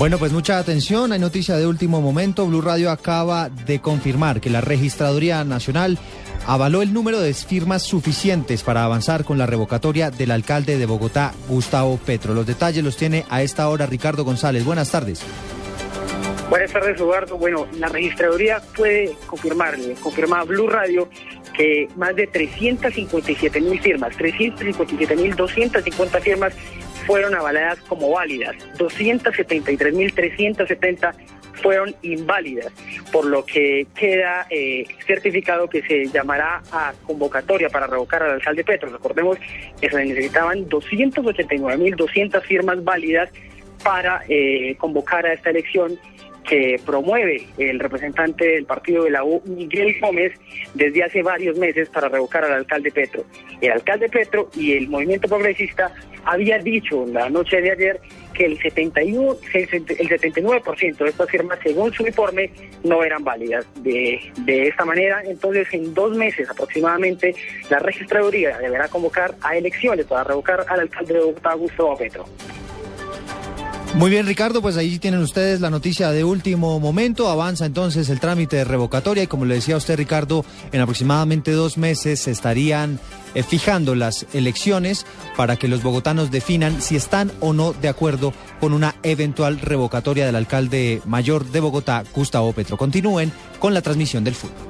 Bueno, pues mucha atención, hay noticia de último momento. Blue Radio acaba de confirmar que la Registraduría Nacional avaló el número de firmas suficientes para avanzar con la revocatoria del alcalde de Bogotá, Gustavo Petro. Los detalles los tiene a esta hora Ricardo González. Buenas tardes. Buenas tardes, Eduardo. Bueno, la registraduría puede confirmarle, confirma Blue Radio que más de 357 mil firmas, 357 mil 250 firmas fueron avaladas como válidas, 273.370 fueron inválidas, por lo que queda eh, certificado que se llamará a convocatoria para revocar al alcalde Petro. Recordemos que se necesitaban 289.200 firmas válidas para eh, convocar a esta elección que promueve el representante del partido de la U, Miguel Gómez, desde hace varios meses para revocar al alcalde Petro. El alcalde Petro y el movimiento progresista había dicho la noche de ayer que el, 71, el 79% de estas firmas, según su informe, no eran válidas. De, de esta manera, entonces, en dos meses aproximadamente, la registraduría deberá convocar a elecciones para revocar al alcalde de Bogotá, Gustavo Petro. Muy bien, Ricardo, pues ahí tienen ustedes la noticia de último momento. Avanza entonces el trámite de revocatoria y como le decía usted, Ricardo, en aproximadamente dos meses se estarían eh, fijando las elecciones para que los bogotanos definan si están o no de acuerdo con una eventual revocatoria del alcalde mayor de Bogotá, Gustavo Petro. Continúen con la transmisión del fútbol.